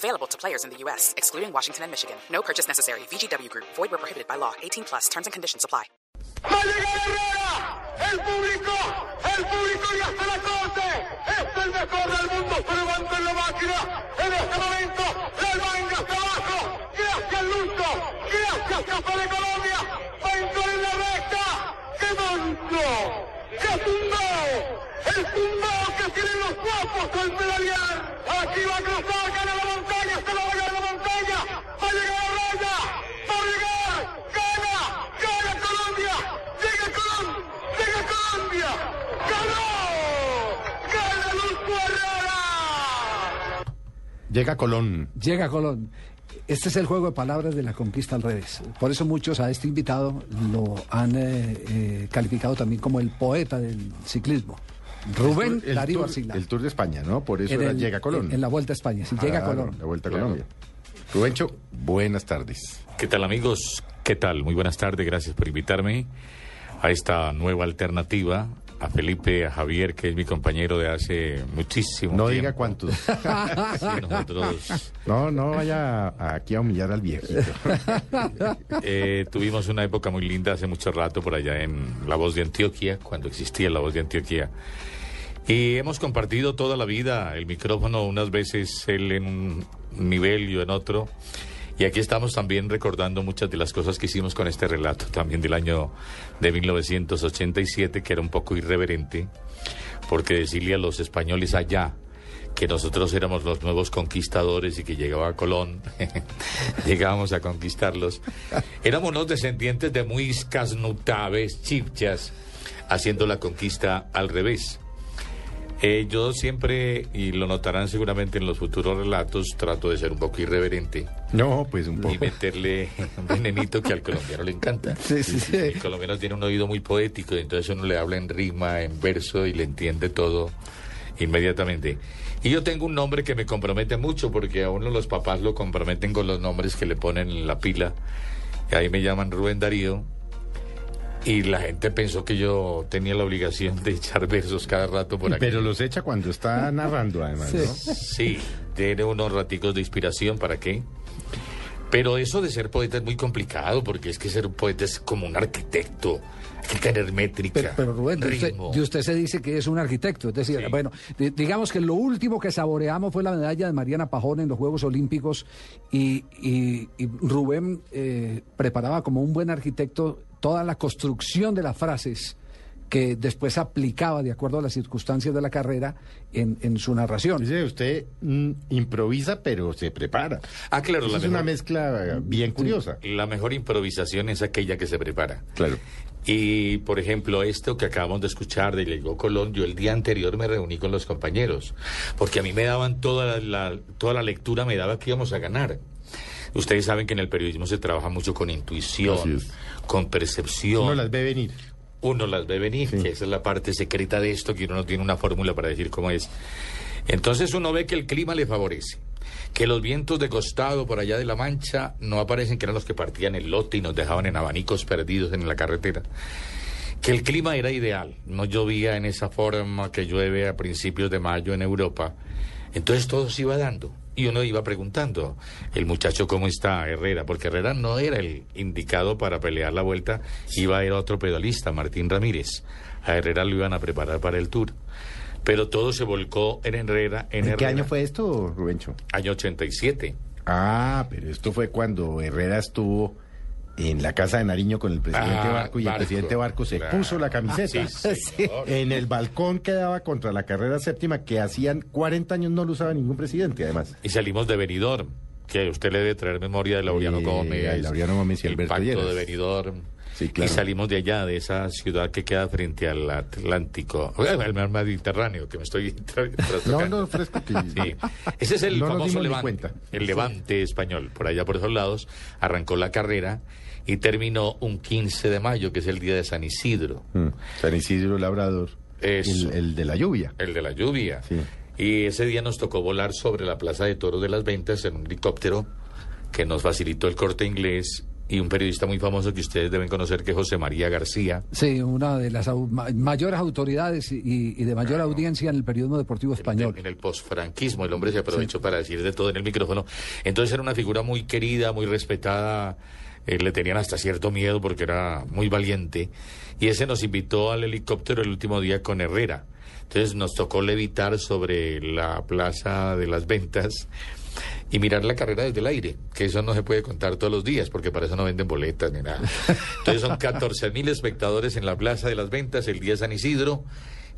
Available to players in the U.S., excluding Washington and Michigan. No purchase necessary. VGW Group. Void where prohibited by law. 18 plus. Terms and conditions apply. ¡Va a llegar Herrera! ¡El público! ¡El público ya está la corte! ¡Es el mejor del mundo! ¡Se levanta en la máquina! ¡En este momento! ¡La manga hasta abajo! ¡Gracias, Lucho! ¡Gracias, Café de Colombia! Llega Colón. Llega Colón. Este es el juego de palabras de la conquista al revés. Por eso muchos a este invitado lo han eh, eh, calificado también como el poeta del ciclismo. Rubén el Darío tour, Arcila. el Tour de España, ¿no? Por eso era el- Llega Colón. En, en la Vuelta a España, sí, llega Ah, Colón. La Vuelta a Claro. Colombia. Rubencho, buenas tardes. ¿Qué tal amigos? ¿Qué tal? Muy buenas tardes, gracias por invitarme a esta nueva alternativa, a Felipe, a Javier, que es mi compañero de hace muchísimo No tiempo. diga cuántos. Sí, nosotros No, no vaya aquí a humillar al viejito. eh, tuvimos una época muy linda hace mucho rato por allá en La Voz de Antioquia, cuando existía La Voz de Antioquia. Y hemos compartido toda la vida el micrófono, unas veces él en un nivel y yo en otro. Y aquí estamos también recordando muchas de las cosas que hicimos con este relato, también del año de 1987, que era un poco irreverente, porque decirle a los españoles allá que nosotros éramos los nuevos conquistadores y que llegaba Colón, llegábamos a conquistarlos. Éramos unos descendientes de muiscas, nutaves, chipchas, haciendo la conquista al revés. Eh, yo siempre, y lo notarán seguramente en los futuros relatos, trato de ser un poco irreverente No, pues un y poco. meterle un venenito que al colombiano le encanta. Sí, sí, sí. El colombiano tiene un oído muy poético y entonces uno le habla en rima, en verso y le entiende todo inmediatamente. Y yo tengo un nombre que me compromete mucho porque a uno los papás lo comprometen con los nombres que le ponen en la pila. Y ahí me llaman Rubén Darío. Y la gente pensó que yo tenía la obligación de echar versos cada rato por aquí. Pero los echa cuando está narrando, además, ¿no? Sí, tiene unos raticos de inspiración, ¿para qué? Pero eso de ser poeta es muy complicado, porque es que ser un poeta es como un arquitecto. Hay que tener métrica. Pero, pero Rubén, de usted, ritmo. de usted se dice que es un arquitecto. Es decir, Sí. bueno, di- digamos que lo último que saboreamos fue la medalla de Mariana Pajón en los Juegos Olímpicos y, y- y Rubén eh, preparaba como un buen arquitecto toda la construcción de las frases que después aplicaba de acuerdo a las circunstancias de la carrera en, en su narración. Dice, usted mm, improvisa, pero se prepara. Ah, claro, la es mejor, una mezcla bien curiosa. la mejor improvisación es aquella que se prepara. Claro. Y, por ejemplo, esto que acabamos de escuchar de Llegó Colón, yo el día anterior me reuní con los compañeros, porque a mí me daban toda la, toda la lectura, me daba que íbamos a ganar. Ustedes saben que en el periodismo se trabaja mucho con intuición, con percepción. Uno las ve venir. uno las ve venir, que esa es la parte secreta de esto, que uno no tiene una fórmula para decir cómo es. Entonces uno ve que el clima le favorece, que los vientos de costado por allá de la Mancha no aparecen, que eran los que partían el lote y nos dejaban en abanicos perdidos en la carretera. Que el clima era ideal, no llovía en esa forma que llueve a principios de mayo en Europa. Entonces todo se iba dando. Y uno iba preguntando, el muchacho cómo está, Herrera, porque Herrera no era el indicado para pelear la vuelta, iba a ir otro pedalista, Martín Ramírez. A Herrera lo iban a preparar para el tour. Pero todo se volcó en Herrera. En, ¿En qué Herrera. año fue esto, Rubencho? Año 87. Ah, pero esto fue cuando Herrera estuvo en la casa de Nariño con el presidente Ah, Barco y Barco. el presidente Barco se Claro. puso la camiseta. Sí. En el balcón que daba contra la carrera séptima que hacían 40 años no lo usaba ningún presidente, además. Y salimos de Benidorm, que usted le debe traer memoria de Laureano Eh, Gómez. Laureano Gómez y el Alberto pacto Lleras. de Benidorm. Sí, claro. Y salimos de allá, de esa ciudad que queda frente al Atlántico, al mar Mediterráneo, que me estoy No, no, fresco que... Sí. Ese es el No famoso Levante, el Levante español. Por allá, por esos lados, arrancó la carrera y terminó un 15 de mayo, que es el día de San Isidro, Mm, San Isidro Labrador. El, el de la lluvia. el de la lluvia. Sí. Y ese día nos tocó volar sobre la Plaza de Toros de las Ventas en un helicóptero que nos facilitó el corte inglés y un periodista muy famoso que ustedes deben conocer, que es José María García. Sí, una de las au- mayores autoridades y, y de mayor audiencia en el periodismo deportivo español. En el posfranquismo, el hombre se aprovechó para decir de todo en el micrófono. Entonces era una figura muy querida, muy respetada. eh, le tenían hasta cierto miedo porque era muy valiente. Y ese nos invitó al helicóptero el último día con Herrera. Entonces nos tocó levitar sobre la plaza de las ventas y mirar la carrera desde el aire, que eso no se puede contar todos los días, porque para eso no venden boletas ni nada. Entonces son 14 mil espectadores en la plaza de las ventas el día de San Isidro.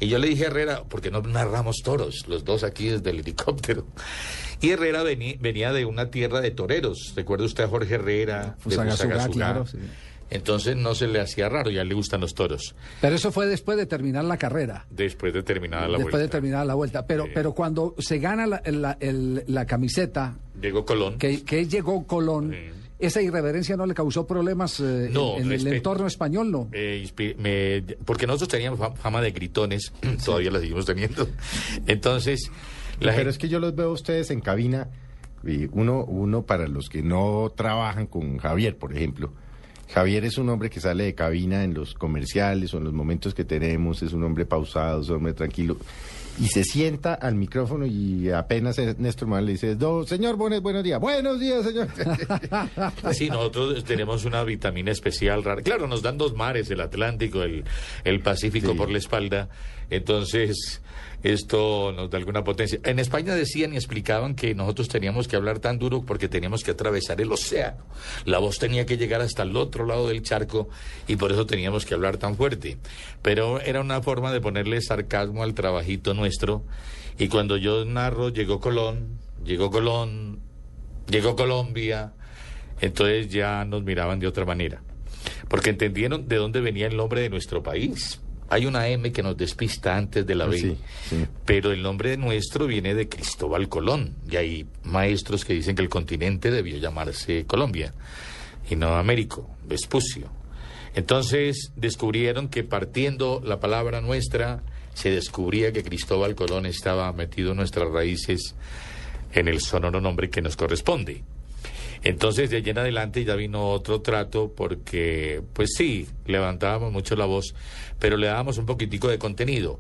Y yo le dije a Herrera, porque no narramos toros, los dos aquí desde el helicóptero. Y Herrera vení- venía de una tierra de toreros. ¿Recuerda usted a Jorge Herrera? de Fusagasugá, Fusagasugá? claro, sí. Entonces no se le hacía raro, ya le gustan los toros. Pero eso fue después de terminar la carrera. Después de terminada la después de vuelta. terminar la vuelta. Pero, Sí. pero cuando se gana la, la- el- la camiseta, Llegó Colón. que, que llegó Colón, Sí. esa irreverencia no le causó problemas eh, en- No, en, el entorno español, ¿no? Eh, me- porque nosotros teníamos fam- fama de gritones, todavía la seguimos teniendo. Entonces, la Pero gente- es que yo los veo a ustedes en cabina. Y uno, uno para los que no trabajan con Javier, por ejemplo. Javier es un hombre que sale de cabina en los comerciales o en los momentos que tenemos, es un hombre pausado, es un hombre tranquilo. Y se sienta al micrófono y apenas Néstor Manuel le dice, "Do- señor, buenos, buenos días. Buenos días, señor. Sí, nosotros tenemos una vitamina especial rara. Claro, nos dan dos mares, el Atlántico, el, el Pacífico Sí. por la espalda. Entonces, esto nos da alguna potencia. En España decían y explicaban que nosotros teníamos que hablar tan duro porque teníamos que atravesar el océano. La voz tenía que llegar hasta el otro lado del charco y por eso teníamos que hablar tan fuerte. Pero era una forma de ponerle sarcasmo al trabajito nuestro. Y cuando yo narro, llegó Colón, llegó Colón, llegó Colombia, entonces ya nos miraban de otra manera, porque entendieron de dónde venía el nombre de nuestro país. Hay una M que nos despista antes de la B, Sí, sí. pero el nombre nuestro viene de Cristóbal Colón, y hay maestros que dicen que el continente debió llamarse Colombia y no Vespucio. Entonces descubrieron que partiendo la palabra nuestra, se descubría que Cristóbal Colón estaba metido en nuestras raíces en el sonoro nombre que nos corresponde. Entonces, de allí en adelante ya vino otro trato porque, pues sí, levantábamos mucho la voz, pero le dábamos un poquitico de contenido.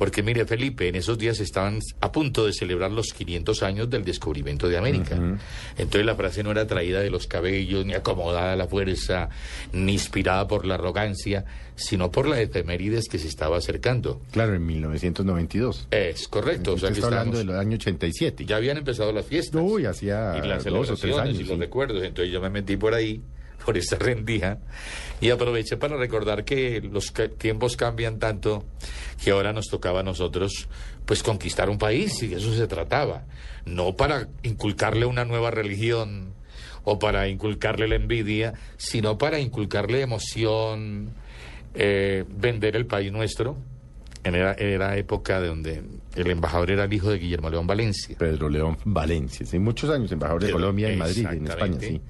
Porque mire, Felipe, en esos días estaban a punto de celebrar los 500 años del descubrimiento de América. Entonces la frase no era traída de los cabellos, ni acomodada a la fuerza, ni inspirada por la arrogancia, sino por la efemérides que se estaba acercando. Claro, en 1992. Es correcto, o sea está hablando del año 87. ya habían empezado las fiestas. Uy, hacía y las dos o tres años. y los sí. recuerdos. Entonces yo me metí por ahí, por esta rendija, y aproveché para recordar que los tiempos cambian tanto que ahora nos tocaba a nosotros pues conquistar un país y de eso se trataba. No para inculcarle una nueva religión o para inculcarle la envidia, sino para inculcarle emoción, eh, vender el país nuestro. En era, era época de donde el embajador era el hijo de Guillermo León Valencia. Pedro León Valencia. Sí, muchos años embajador de Colombia en Madrid, en España, sí.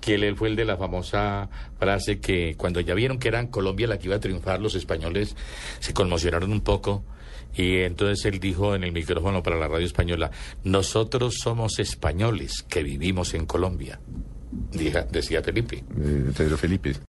Que él, él fue el de la famosa frase que cuando ya vieron que eran Colombia la que iba a triunfar, los españoles se conmocionaron un poco. Y entonces él dijo en el micrófono para la radio española, nosotros somos españoles que vivimos en Colombia, decía Felipe. Eh, Pedro Felipe.